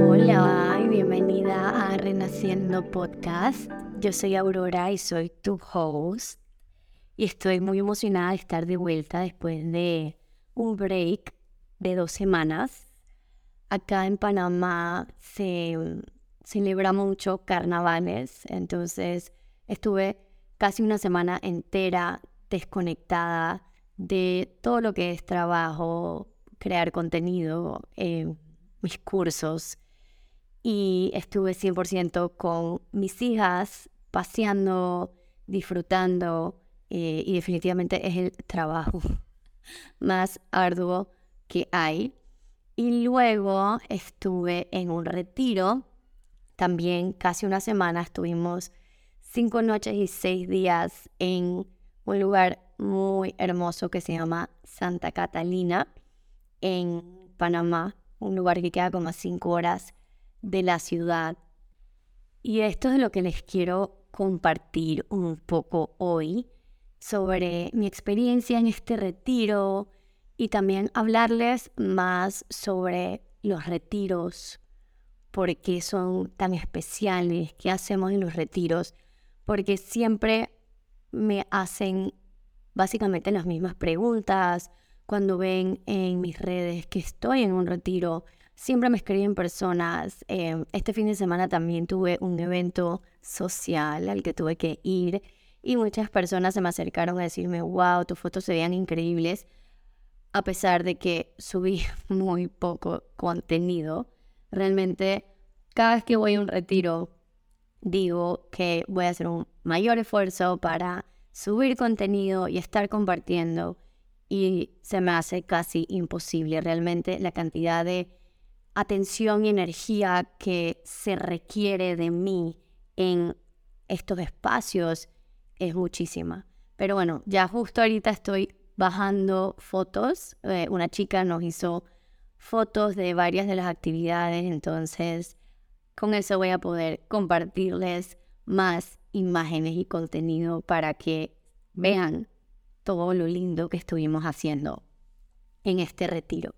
Hola y bienvenida a Renaciendo Podcast. Yo soy Aurora y soy tu host. Y estoy muy emocionada de estar de vuelta después de un break de dos semanas. Acá en Panamá se celebra mucho carnavales, entonces estuve casi una semana entera desconectada de todo lo que es trabajo, crear contenido, eh, mis cursos. Y estuve 100% con mis hijas, paseando, disfrutando, eh, y definitivamente es el trabajo más arduo que hay. Y luego estuve en un retiro, también casi una semana, estuvimos cinco noches y seis días en un lugar muy hermoso que se llama Santa Catalina en Panamá, un lugar que queda como a cinco horas de la ciudad. Y esto es lo que les quiero compartir un poco hoy sobre mi experiencia en este retiro y también hablarles más sobre los retiros, por qué son tan especiales, qué hacemos en los retiros, porque siempre me hacen básicamente las mismas preguntas. Cuando ven en mis redes que estoy en un retiro, siempre me escriben personas. Eh, este fin de semana también tuve un evento social al que tuve que ir y muchas personas se me acercaron a decirme, wow, tus fotos se veían increíbles, a pesar de que subí muy poco contenido. Realmente, cada vez que voy a un retiro, digo que voy a hacer un mayor esfuerzo para subir contenido y estar compartiendo y se me hace casi imposible realmente la cantidad de atención y energía que se requiere de mí en estos espacios es muchísima. Pero bueno, ya justo ahorita estoy bajando fotos. Eh, una chica nos hizo fotos de varias de las actividades, entonces con eso voy a poder compartirles más imágenes y contenido para que vean todo lo lindo que estuvimos haciendo en este retiro.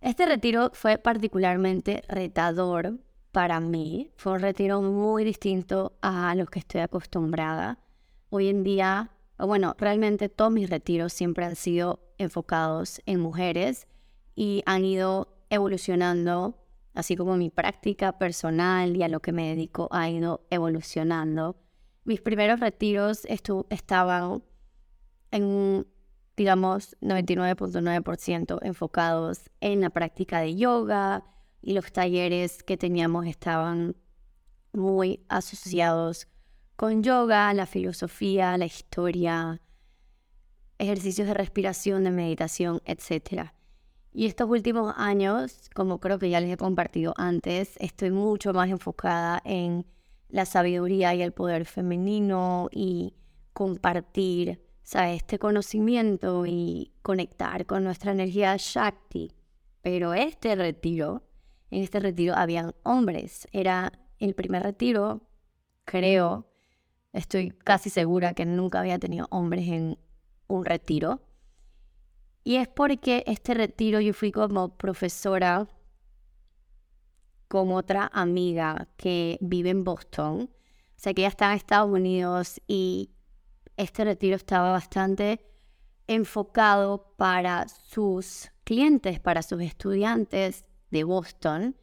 Este retiro fue particularmente retador para mí. Fue un retiro muy distinto a los que estoy acostumbrada. Hoy en día, bueno, realmente todos mis retiros siempre han sido enfocados en mujeres y han ido evolucionando así como mi práctica personal y a lo que me dedico ha ido evolucionando. Mis primeros retiros estaban en digamos, 99.9% enfocados en la práctica de yoga y los talleres que teníamos estaban muy asociados con yoga, la filosofía, la historia, ejercicios de respiración, de meditación, etc. Y estos últimos años, como creo que ya les he compartido antes, estoy mucho más enfocada en la sabiduría y el poder femenino y compartir este conocimiento y conectar con nuestra energía Shakti. Pero este retiro, en este retiro habían hombres. Era el primer retiro, creo, estoy casi segura que nunca había tenido hombres en un retiro. Y es porque este retiro yo fui como profesora con otra amiga que vive en Boston. O sea, que ella está en Estados Unidos y este retiro estaba bastante enfocado para sus clientes, para sus estudiantes de Boston.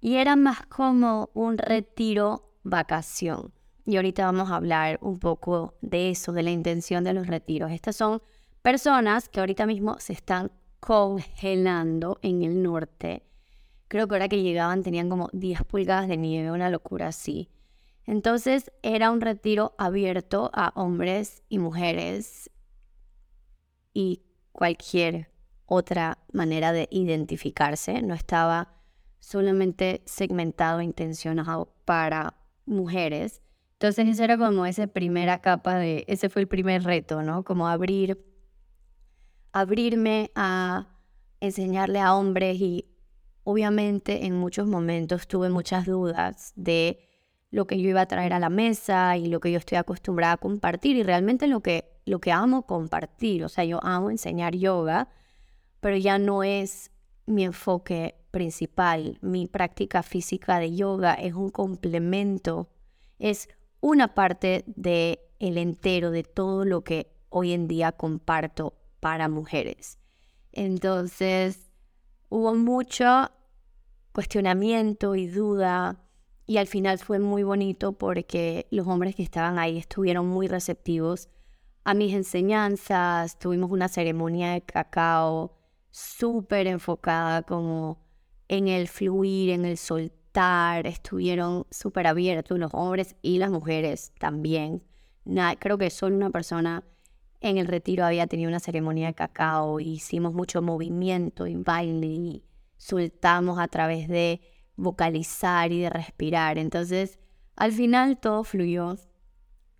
Y era más como un retiro vacación. Y ahorita vamos a hablar un poco de eso, de la intención de los retiros. Estas son personas que ahorita mismo se están congelando en el norte. Creo que ahora que llegaban tenían como 10 pulgadas de nieve, una locura así. Entonces era un retiro abierto a hombres y mujeres y cualquier otra manera de identificarse. No estaba solamente segmentado e intencionado para mujeres. Entonces esa era como esa primera capa de, ese fue el primer reto, ¿no? Como abrir abrirme a enseñarle a hombres y obviamente en muchos momentos tuve muchas dudas de lo que yo iba a traer a la mesa y lo que yo estoy acostumbrada a compartir y realmente lo que, lo que amo compartir, o sea, yo amo enseñar yoga, pero ya no es mi enfoque principal. Mi práctica física de yoga es un complemento, es una parte de el entero de todo lo que hoy en día comparto para mujeres. Entonces, hubo mucho cuestionamiento y duda y al final fue muy bonito porque los hombres que estaban ahí estuvieron muy receptivos a mis enseñanzas. Tuvimos una ceremonia de cacao súper enfocada como en el fluir, en el soltar. Estuvieron súper abiertos los hombres y las mujeres también. creo que solo una persona en el retiro había tenido una ceremonia de cacao. Hicimos mucho movimiento y baile y soltamos a través de vocalizar y de respirar. Entonces, al final todo fluyó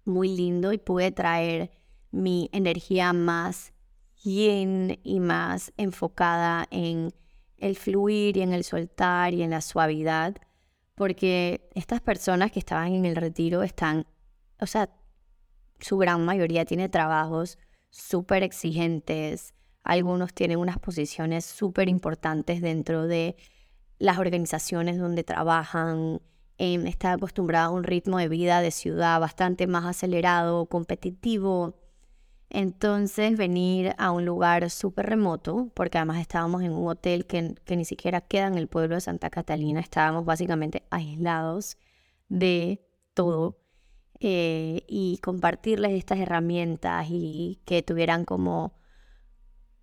muy lindo y pude traer mi energía más yin y más enfocada en el fluir y en el soltar y en la suavidad, porque estas personas que estaban en el retiro están, o sea, su gran mayoría tiene trabajos súper exigentes, algunos tienen unas posiciones súper importantes dentro de las organizaciones donde trabajan, eh, está acostumbrada a un ritmo de vida de ciudad bastante más acelerado, competitivo. Entonces venir a un lugar súper remoto, porque además estábamos en un hotel que, ni siquiera queda en el pueblo de Santa Catalina, estábamos básicamente aislados de todo, eh, y compartirles estas herramientas y que tuvieran como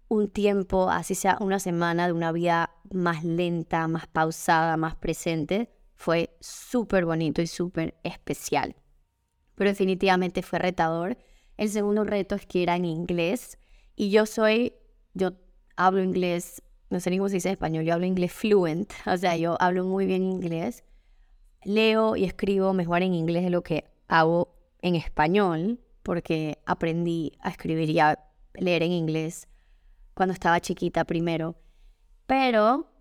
un tiempo, así sea una semana de una vida más lenta, más pausada, más presente, fue súper bonito y súper especial. Pero definitivamente fue retador. El segundo reto es que era en inglés y yo soy, yo hablo inglés, no sé ni cómo se dice español, yo hablo inglés fluent, o sea, yo hablo muy bien inglés. Leo y escribo mejor en inglés de lo que hago en español, porque aprendí a escribir y a leer en inglés cuando estaba chiquita primero, pero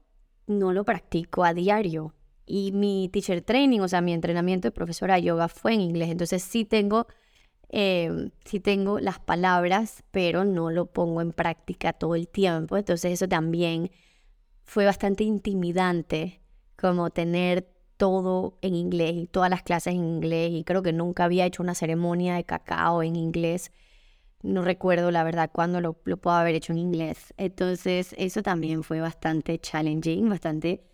no lo practico a diario. Y mi teacher training, o sea, mi entrenamiento de profesora de yoga fue en inglés. Entonces sí tengo, em, sí tengo las palabras, pero no lo pongo en práctica todo el tiempo. Entonces eso también fue bastante intimidante, como tener todo en inglés y todas las clases en inglés. Y creo que nunca había hecho una ceremonia de cacao en inglés. No recuerdo la verdad cuándo lo, puedo haber hecho en inglés. Entonces eso también fue bastante challenging, bastante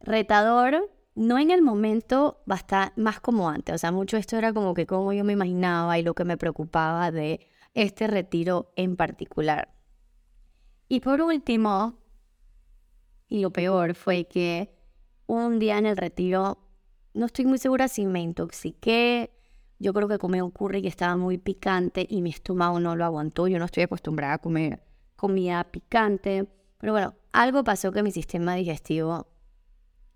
retador. No en el momento, más como antes. O sea, mucho esto era como que como yo me imaginaba y lo que me preocupaba de este retiro en particular. Y por último, y lo peor fue que un día en el retiro, no estoy muy segura si me intoxiqué, yo creo que comí un curry que estaba muy picante y mi estómago no lo aguantó. Yo no estoy acostumbrada a comer comida picante. Pero bueno, algo pasó que mi sistema digestivo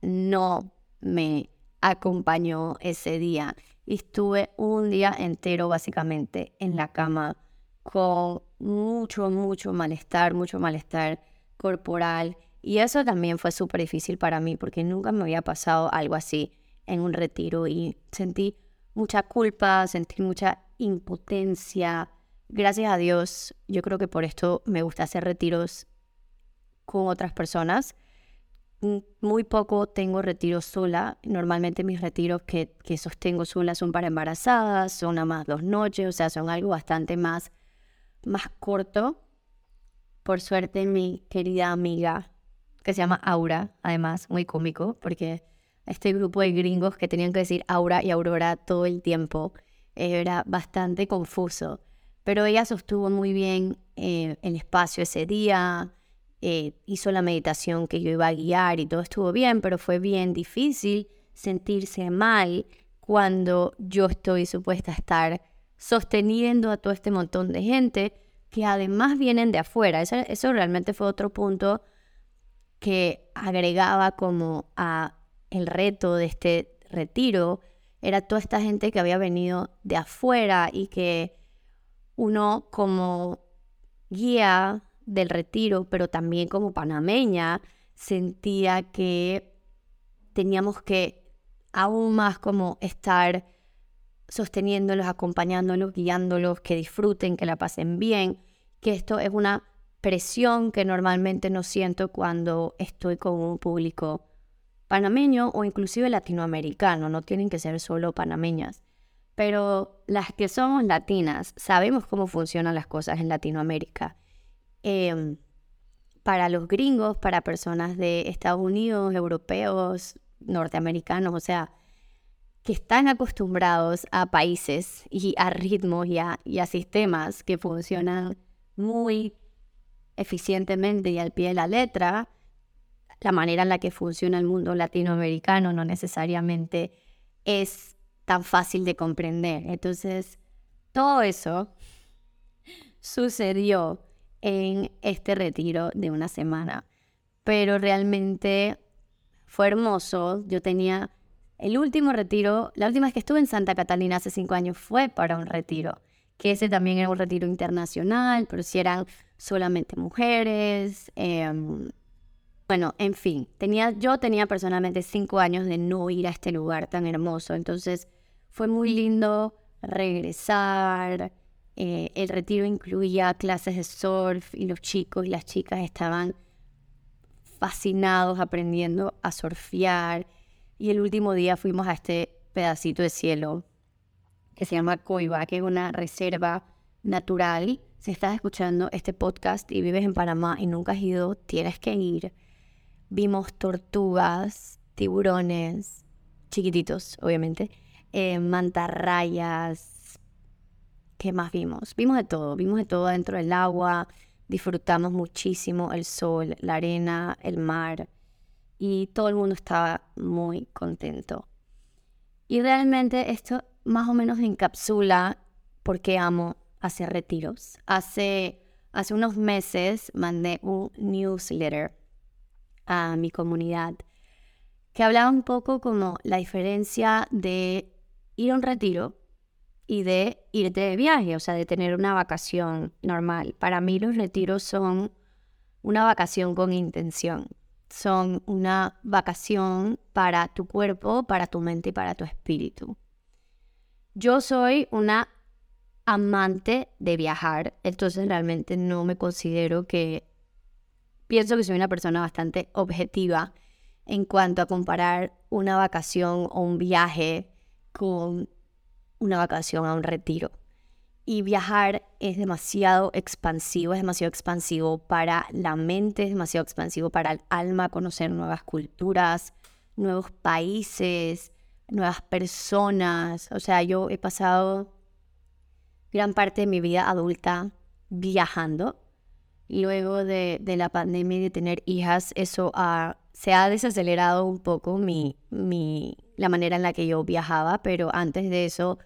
no me acompañó ese día. Y estuve un día entero básicamente en la cama con mucho, mucho malestar, mucho malestar corporal. Y eso también fue súper difícil para mí porque nunca me había pasado algo así en un retiro y sentí mucha culpa, sentí mucha impotencia. Gracias a Dios, yo creo que por esto me gusta hacer retiros con otras personas. Muy poco tengo retiros sola. Normalmente mis retiros que, que sostengo sola son para embarazadas, son a más dos noches, o sea, son algo bastante más, más corto. Por suerte, mi querida amiga, que se llama Aura, además, muy cómico, porque este grupo de gringos que tenían que decir Aura y Aurora todo el tiempo. Era bastante confuso, pero ella sostuvo muy bien eh, el espacio ese día, eh, hizo la meditación que yo iba a guiar y todo estuvo bien, pero fue bien difícil sentirse mal cuando yo estoy supuesta a estar sosteniendo a todo este montón de gente que además vienen de afuera. Eso, eso realmente fue otro punto que agregaba como a el reto de este retiro era toda esta gente que había venido de afuera y que uno como guía del retiro, pero también como panameña, sentía que teníamos que aún más como estar sosteniéndolos, acompañándolos, guiándolos, que disfruten, que la pasen bien, que esto es una presión que normalmente no siento cuando estoy con un público panameño o inclusive latinoamericano, no tienen que ser solo panameñas. Pero las que somos latinas sabemos cómo funcionan las cosas en Latinoamérica. Em, para los gringos, para personas de Estados Unidos, europeos, norteamericanos, o sea, que están acostumbrados a países y a ritmos y a, sistemas que funcionan muy eficientemente y al pie de la letra, la manera en la que funciona el mundo latinoamericano no necesariamente es tan fácil de comprender. Entonces, todo eso sucedió en este retiro de una semana, pero realmente fue hermoso. Yo tenía el último retiro, la última vez que estuve en Santa Catalina hace cinco años fue para un retiro, que ese también era un retiro internacional, pero si eran solamente mujeres. Em, bueno, en fin, tenía, yo tenía personalmente cinco años de no ir a este lugar tan hermoso, entonces fue muy lindo regresar. Eh, el retiro incluía clases de surf y los chicos y las chicas estaban fascinados aprendiendo a surfear y el último día fuimos a este pedacito de cielo que se llama Coiba, que es una reserva natural. Si estás escuchando este podcast y vives en Panamá y nunca has ido, tienes que ir. Vimos tortugas, tiburones, chiquititos, obviamente, eh, mantarrayas. ¿Qué más vimos? Vimos de todo, vimos de todo dentro del agua, disfrutamos muchísimo el sol, la arena, el mar y todo el mundo estaba muy contento. Y realmente esto más o menos encapsula por qué amo hacer retiros. Hace, hace unos meses mandé un newsletter a mi comunidad que hablaba un poco como la diferencia de ir a un retiro y de irte de viaje, o sea, de tener una vacación normal. Para mí los retiros son una vacación con intención son una vacación para tu cuerpo, para tu mente y para tu espíritu. Yo soy una amante de viajar, entonces realmente no me considero que... Pienso que soy una persona bastante objetiva en cuanto a comparar una vacación o un viaje con una vacación a un retiro y viajar es demasiado expansivo, es demasiado expansivo para la mente, es demasiado expansivo para el alma, conocer nuevas culturas, nuevos países, nuevas personas. O sea, yo he pasado gran parte de mi vida adulta viajando. Luego de, la pandemia y de tener hijas, eso se ha desacelerado un poco mi, mi, la manera en la que yo viajaba, pero antes de eso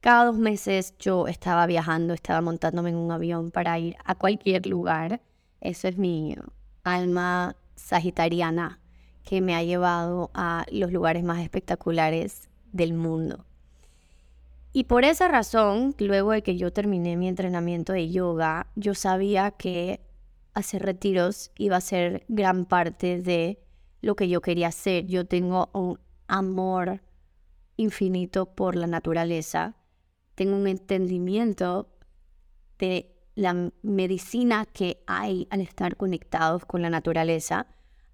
cada dos meses yo estaba viajando, estaba montándome en un avión para ir a cualquier lugar. Eso es mi alma sagitariana que me ha llevado a los lugares más espectaculares del mundo. Y por esa razón, luego de que yo terminé mi entrenamiento de yoga, yo sabía que hacer retiros iba a ser gran parte de lo que yo quería hacer. Yo tengo un amor infinito por la naturaleza tengo un entendimiento de la medicina que hay al estar conectados con la naturaleza.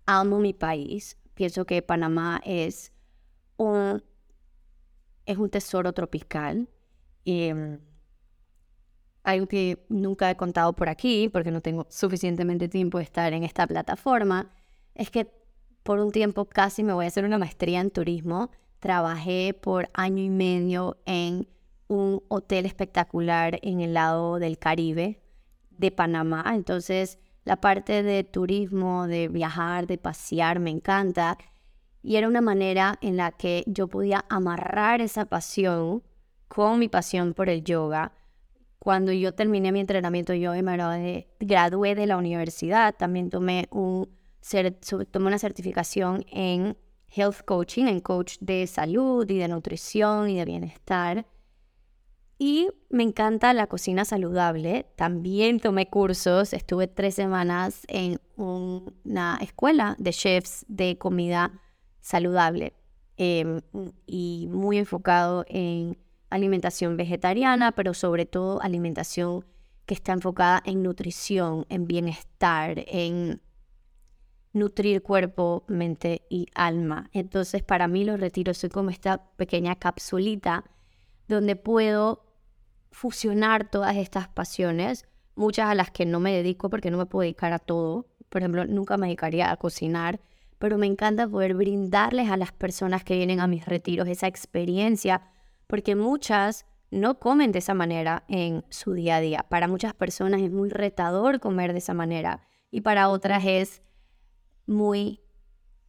Amo mi país. Pienso que Panamá es un, es un tesoro tropical. Mm, algo que nunca he contado por aquí, porque no tengo suficientemente tiempo de estar en esta plataforma, es que por un tiempo casi me voy a hacer una maestría en turismo. Trabajé por año y medio en un hotel espectacular en el lado del Caribe de Panamá. Entonces, la parte de turismo, de viajar, de pasear, me encanta. Y era una manera en la que yo podía amarrar esa pasión con mi pasión por el yoga. Cuando yo terminé mi entrenamiento, yo me gradué de la universidad. También tomé una certificación en health coaching, en coach de salud y de nutrición y de bienestar. Y me encanta la cocina saludable. También tomé cursos, estuve tres semanas en una escuela de chefs de comida saludable em, y muy enfocado en alimentación vegetariana, pero sobre todo alimentación que está enfocada en nutrición, en bienestar, en nutrir cuerpo, mente y alma. Entonces para mí los retiros son como esta pequeña capsulita donde puedo fusionar todas estas pasiones, muchas a las que no me dedico porque no me puedo dedicar a todo. Por ejemplo, nunca me dedicaría a cocinar, pero me encanta poder brindarles a las personas que vienen a mis retiros esa experiencia, porque muchas no comen de esa manera en su día a día. Para muchas personas es muy retador comer de esa manera y para otras es muy,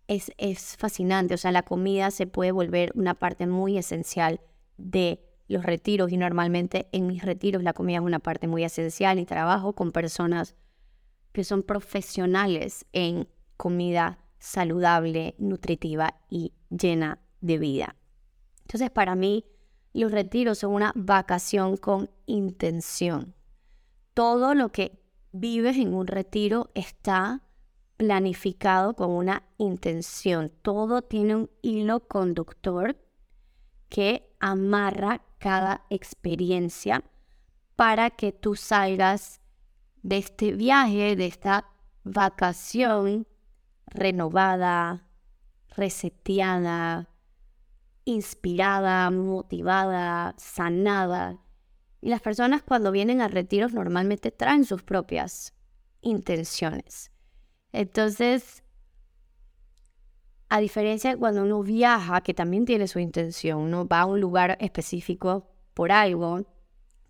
es, es fascinante. O sea, la comida se puede volver una parte muy esencial de los retiros y normalmente en mis retiros la comida es una parte muy esencial y trabajo con personas que son profesionales en comida saludable, nutritiva y llena de vida. Entonces para mí los retiros son una vacación con intención. Todo lo que vives en un retiro está planificado con una intención. Todo tiene un hilo conductor que amarra cada experiencia para que tú salgas de este viaje, de esta vacación renovada, reseteada, inspirada, motivada, sanada. Y las personas cuando vienen a retiros normalmente traen sus propias intenciones. Entonces, a diferencia de cuando uno viaja, que también tiene su intención, uno va a un lugar específico por algo,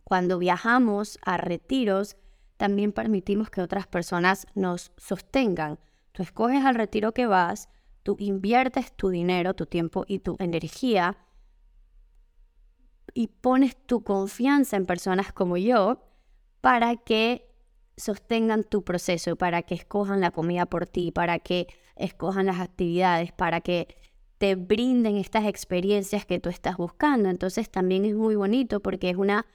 cuando viajamos a retiros, también permitimos que otras personas nos sostengan. Tú escoges al retiro que vas, tú inviertes tu dinero, tu tiempo y tu energía y pones tu confianza en personas como yo para que sostengan tu proceso, para que escojan la comida por ti, para que escojan las actividades, para que te brinden estas experiencias que tú estás buscando. Entonces también es muy bonito porque es una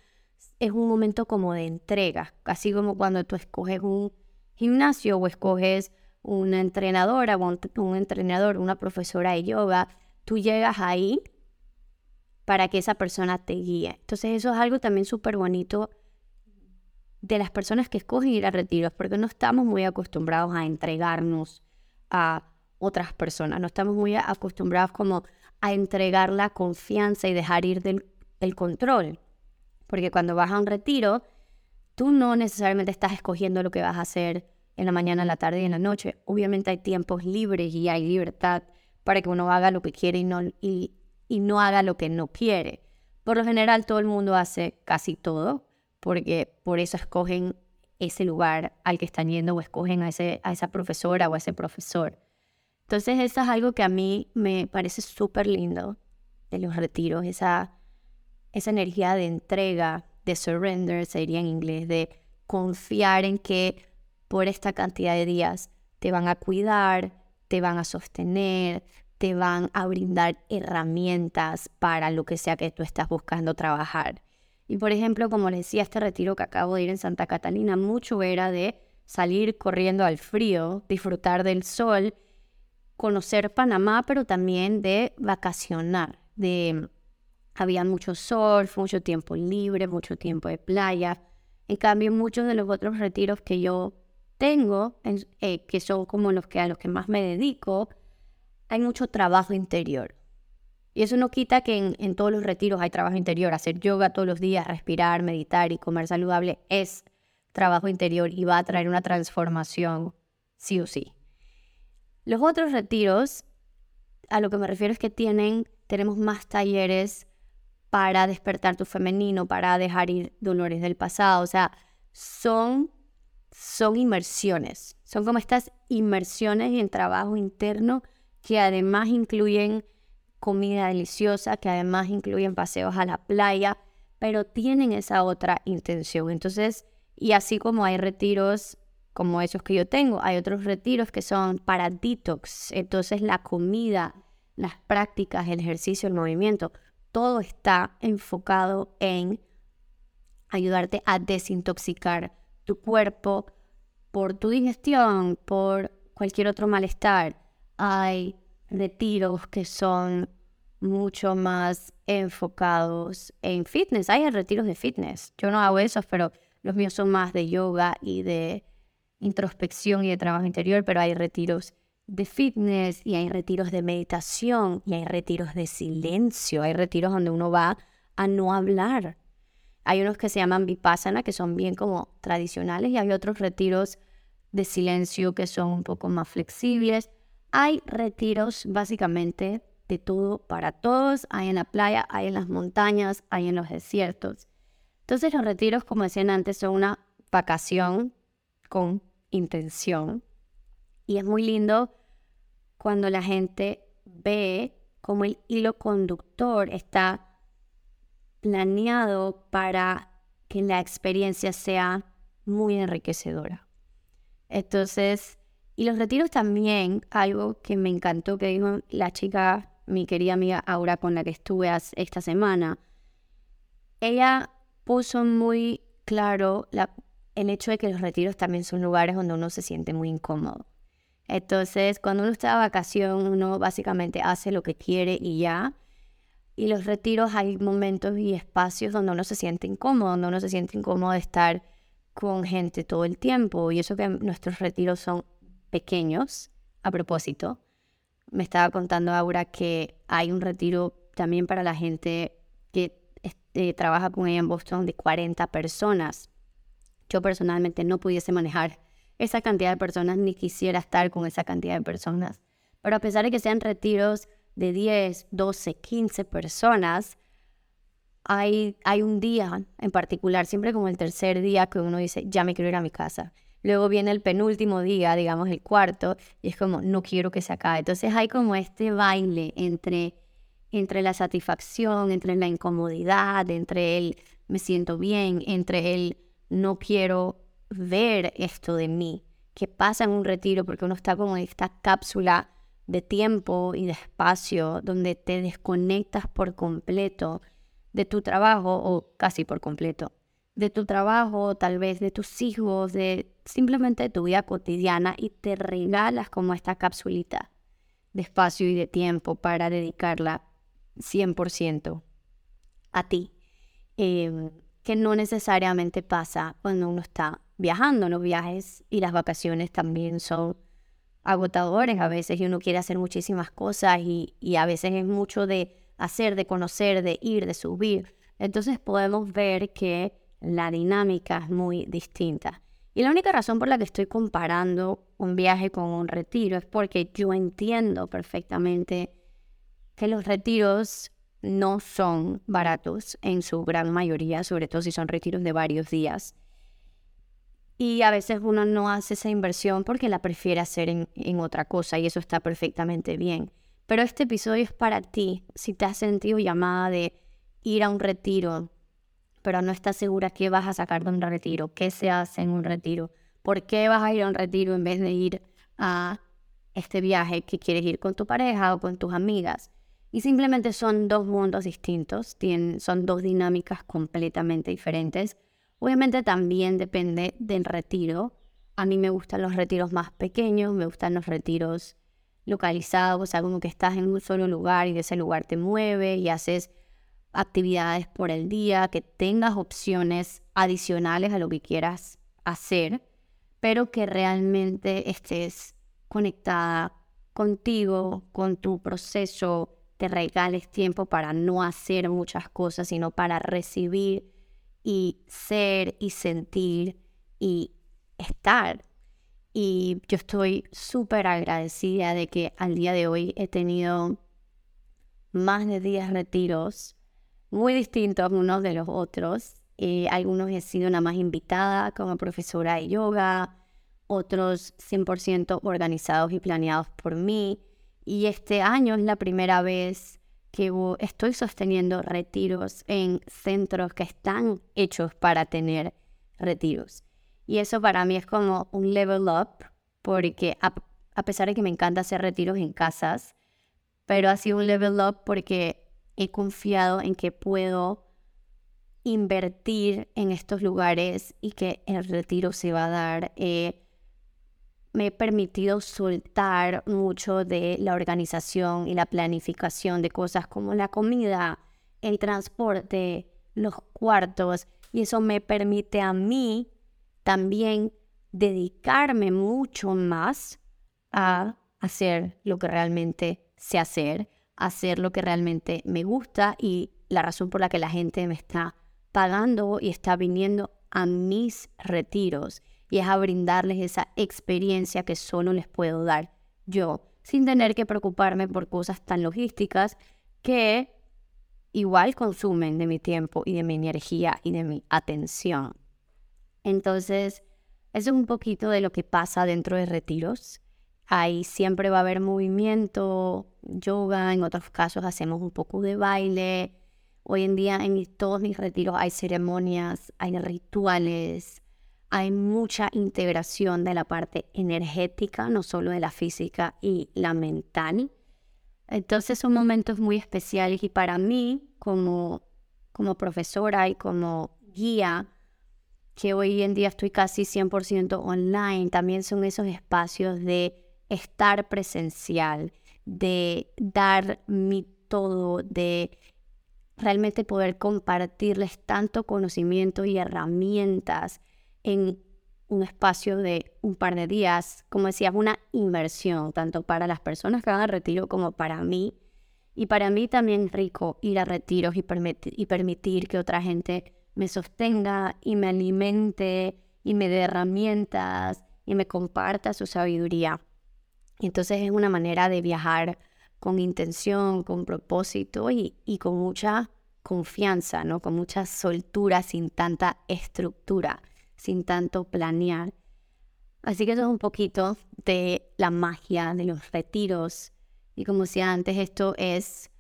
es un momento como de entrega, así como cuando tú escoges un gimnasio o escoges una entrenadora o un, entrenador, una profesora de yoga, tú llegas ahí para que esa persona te guíe. Entonces eso es algo también súper bonito de las personas que escogen ir a retiros, porque no estamos muy acostumbrados a entregarnos a otras personas, no estamos muy acostumbrados como a entregar la confianza y dejar ir el control. Porque cuando vas a un retiro, tú no necesariamente estás escogiendo lo que vas a hacer en la mañana, en la tarde y en la noche. Obviamente hay tiempos libres y hay libertad para que uno haga lo que quiere y no, y, y no haga lo que no quiere. Por lo general todo el mundo hace casi todo, porque por eso escogen ese lugar al que están yendo o escogen a, ese, a esa profesora o a ese profesor. Entonces eso es algo que a mí me parece súper lindo de los retiros, esa, esa energía de entrega, de surrender, se diría en inglés, de confiar en que por esta cantidad de días te van a cuidar, te van a sostener, te van a brindar herramientas para lo que sea que tú estás buscando trabajar. Y por ejemplo, como les decía, este retiro que acabo de ir en Santa Catalina, mucho era de salir corriendo al frío, disfrutar del sol, conocer Panamá, pero también de vacacionar, de había mucho sol, mucho tiempo libre, mucho tiempo de playa. En cambio, muchos de los otros retiros que yo tengo, eh, que son como los que a los que más me dedico, hay mucho trabajo interior. Y eso no quita que en, todos los retiros hay trabajo interior. Hacer yoga todos los días, respirar, meditar y comer saludable es trabajo interior y va a traer una transformación sí o sí. Los otros retiros, a lo que me refiero es que tienen, tenemos más talleres para despertar tu femenino, para dejar ir dolores del pasado. O sea, son, son inmersiones. Son como estas inmersiones en trabajo interno que además incluyen comida deliciosa, que además incluyen paseos a la playa, pero tienen esa otra intención. Entonces, y así como hay retiros como esos que yo tengo, hay otros retiros que son para detox. Entonces, la comida, las prácticas, el ejercicio, el movimiento, todo está enfocado en ayudarte a desintoxicar tu cuerpo por tu digestión, por cualquier otro malestar. Hay retiros que son mucho más enfocados en fitness. Hay retiros de fitness. Yo no hago eso, pero Los míos son más de yoga y de introspección y de trabajo interior, pero hay retiros de fitness y hay retiros de meditación y hay retiros de silencio, hay retiros donde uno va a no hablar. Hay unos que se llaman vipassana, que son bien como tradicionales, y hay otros retiros de silencio que son un poco más flexibles. Hay retiros básicamente de todo para todos. Hay en la playa, hay en las montañas, hay en los desiertos. Entonces los retiros, como decían antes, son una vacación con intención. Y es muy lindo cuando la gente ve cómo el hilo conductor está planeado para que la experiencia sea muy enriquecedora. Entonces, y los retiros también, algo que me encantó que dijo la chica, mi querida amiga Aura con la que estuve esta semana, ella puso muy claro el hecho de que los retiros también son lugares donde uno se siente muy incómodo. Entonces, cuando uno está de vacación, uno básicamente hace lo que quiere y ya. Y los retiros hay momentos y espacios donde uno se siente incómodo, donde uno se siente incómodo de estar con gente todo el tiempo. Y eso que nuestros retiros son pequeños. A propósito, me estaba contando Aura que hay un retiro también para la gente que este, trabaja con ella en Boston de 40 personas. Yo personalmente no pudiese manejar esa cantidad de personas ni quisiera estar con esa cantidad de personas. Pero a pesar de que sean retiros de 10, 12, 15 personas, hay, hay un día en particular, siempre como el tercer día que uno dice, ya me quiero ir a mi casa. Luego viene el penúltimo día, digamos el cuarto, y es como, no quiero que se acabe. Entonces hay como este baile entre, entre la satisfacción, entre la incomodidad, entre el me siento bien, entre el no quiero ver esto de mí, que pasa en un retiro, porque uno está como en esta cápsula de tiempo y de espacio donde te desconectas por completo de tu trabajo o casi por completo, de tu trabajo, tal vez de tus hijos, de simplemente tu vida cotidiana y te regalas como esta capsulita de espacio y de tiempo para dedicarla 100% a ti, em, que no necesariamente pasa cuando uno está viajando. Los viajes y las vacaciones también son agotadores a veces y uno quiere hacer muchísimas cosas y, y a veces es mucho de hacer, de conocer, de ir, de subir. Entonces podemos ver que la dinámica es muy distinta. Y la única razón por la que estoy comparando un viaje con un retiro es porque yo entiendo perfectamente que los retiros no son baratos en su gran mayoría, sobre todo si son retiros de varios días. Y a veces uno no hace esa inversión porque la prefiere hacer en, en otra cosa y eso está perfectamente bien. Pero este episodio es para ti si te has sentido llamada de ir a un retiro, pero no estás segura qué vas a sacar de un retiro, qué se hace en un retiro, por qué vas a ir a un retiro en vez de ir a este viaje que quieres ir con tu pareja o con tus amigas. Y simplemente son dos mundos distintos, tienen, son dos dinámicas completamente diferentes. Obviamente también depende del retiro. A mí me gustan los retiros más pequeños, me gustan los retiros localizados, o sea, como que estás en un solo lugar y de ese lugar te mueves y haces actividades por el día, que tengas opciones adicionales a lo que quieras hacer, pero que realmente estés conectada contigo, con tu proceso, te regales tiempo para no hacer muchas cosas, sino para recibir y ser y sentir y estar. Y yo estoy súper agradecida de que al día de hoy he tenido más de 10 retiros muy distintos unos de los otros. Eh, algunos he sido nada más invitada como profesora de yoga, otros 100% organizados y planeados por mí. Y este año es la primera vez que estoy sosteniendo retiros en centros que están hechos para tener retiros. Y eso para mí es como un level up, porque a, pesar de que me encanta hacer retiros en casas, pero ha sido un level up porque he confiado en que puedo invertir en estos lugares y que el retiro se va a dar. Eh, me he permitido soltar mucho de la organización y la planificación de cosas como la comida, el transporte, los cuartos Y eso me permite a mí también dedicarme mucho más a hacer lo que realmente sé hacer, hacer lo que realmente me gusta y la razón por la que la gente me está pagando y está viniendo a mis retiros y es a brindarles esa experiencia que solo les puedo dar yo, sin tener que preocuparme por cosas tan logísticas que igual consumen de mi tiempo y de mi energía y de mi atención. Entonces, eso es un poquito de lo que pasa dentro de retiros. Ahí siempre va a haber movimiento, yoga, en otros casos hacemos un poco de baile. Hoy en día en todos mis retiros hay ceremonias, hay rituales, hay mucha integración de la parte energética, no solo de la física y la mental. Entonces son momentos muy especiales y para mí como, como profesora y como guía, que hoy en día estoy casi 100% online, también son esos espacios de estar presencial, de dar mi todo, de realmente poder compartirles tanto conocimiento y herramientas en un espacio de un par de días, como decía, una inversión, tanto para las personas que van a retiro como para mí. Y para mí también es rico ir a retiros y, y permitir que otra gente me sostenga y me alimente y me dé herramientas y me comparta su sabiduría. Entonces es una manera de viajar con intención, con propósito y, y con mucha confianza, ¿no? Con mucha soltura, sin tanta estructura, sin tanto planear. Así que eso es un poquito de la magia de los retiros. Y como decía antes, esto es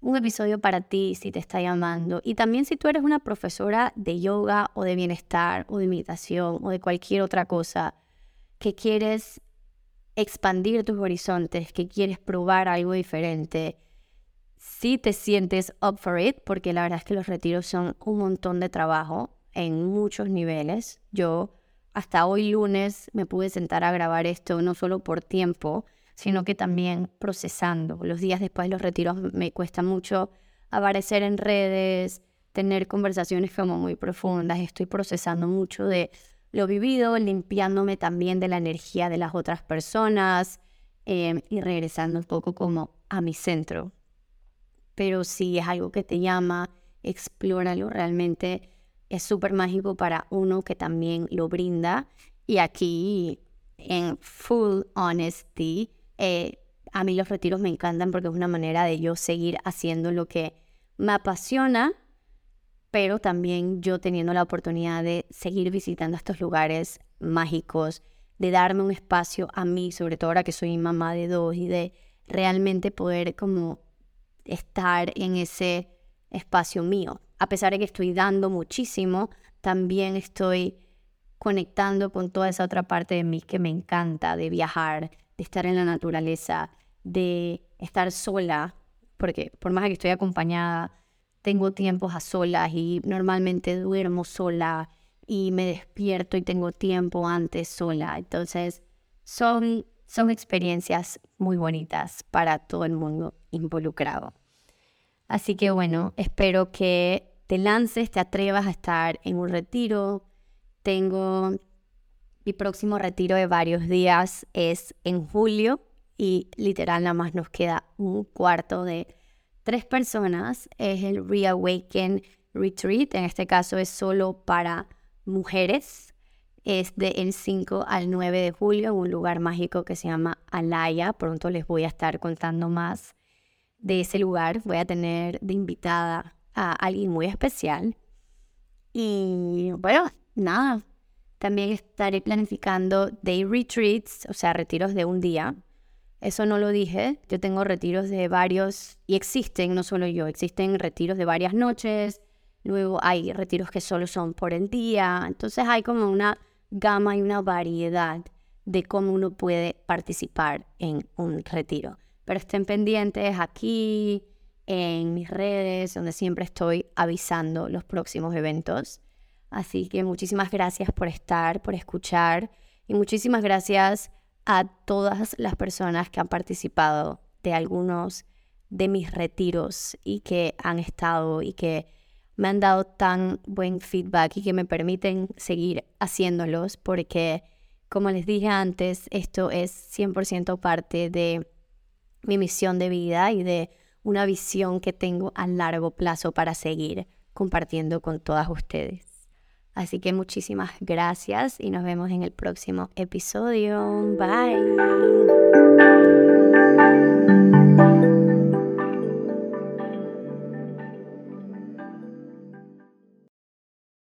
un episodio para ti si te está llamando. Y también si tú eres una profesora de yoga o de bienestar o de meditación o de cualquier otra cosa que quieres expandir tus horizontes, que quieres probar algo diferente, si te sientes up for it, porque la verdad es que los retiros son un montón de trabajo en muchos niveles. Yo hasta hoy lunes me pude sentar a grabar esto no solo por tiempo, sino que también procesando. Los días después de los retiros me cuesta mucho aparecer en redes, tener conversaciones como muy profundas. Estoy procesando mucho de lo vivido, limpiándome también de la energía de las otras personas em, y regresando un poco como a mi centro. Pero si es algo que te llama, explóralo. Realmente es súper mágico para uno que también lo brinda. Y aquí, en full honesty, eh, a mí los retiros me encantan porque es una manera de yo seguir haciendo lo que me apasiona, pero también yo teniendo la oportunidad de seguir visitando estos lugares mágicos, de darme un espacio a mí, sobre todo ahora que soy mamá de dos, y de realmente poder como estar en ese espacio mío. A pesar de que estoy dando muchísimo, también estoy conectando con toda esa otra parte de mí que me encanta, de viajar, de estar en la naturaleza, de estar sola, porque por más que estoy acompañada, tengo tiempos a solas y normalmente duermo sola y me despierto y tengo tiempo antes sola. Entonces, son, son experiencias muy bonitas para todo el mundo involucrado. Así que bueno, espero que te lances, te atrevas a estar en un retiro. Tengo mi próximo retiro de varios días es en julio y literal nada más nos queda un cuarto de tres personas. Es el Reawaken Retreat. En este caso es solo para mujeres. Es del 5 al 9 de julio en un lugar mágico que se llama Alaya. Pronto les voy a estar contando más de ese lugar. Voy a tener de invitada a alguien muy especial. Y bueno, nada, también estaré planificando day retreats, o sea, retiros de un día. Eso no lo dije. Yo tengo retiros de varios, y existen, no solo yo, existen retiros de varias noches. Luego hay retiros que solo son por el día. Entonces hay como una gama y una variedad de cómo uno puede participar en un retiro. Pero estén pendientes aquí, en mis redes, donde siempre estoy avisando los próximos eventos. Así que muchísimas gracias por estar, por escuchar y muchísimas gracias a todas las personas que han participado de algunos de mis retiros y que han estado y que me han dado tan buen feedback y que me permiten seguir haciéndolos porque, como les dije antes, esto es 100% parte de mi misión de vida y de una visión que tengo a largo plazo para seguir compartiendo con todas ustedes. Así que muchísimas gracias y nos vemos en el próximo episodio. Bye.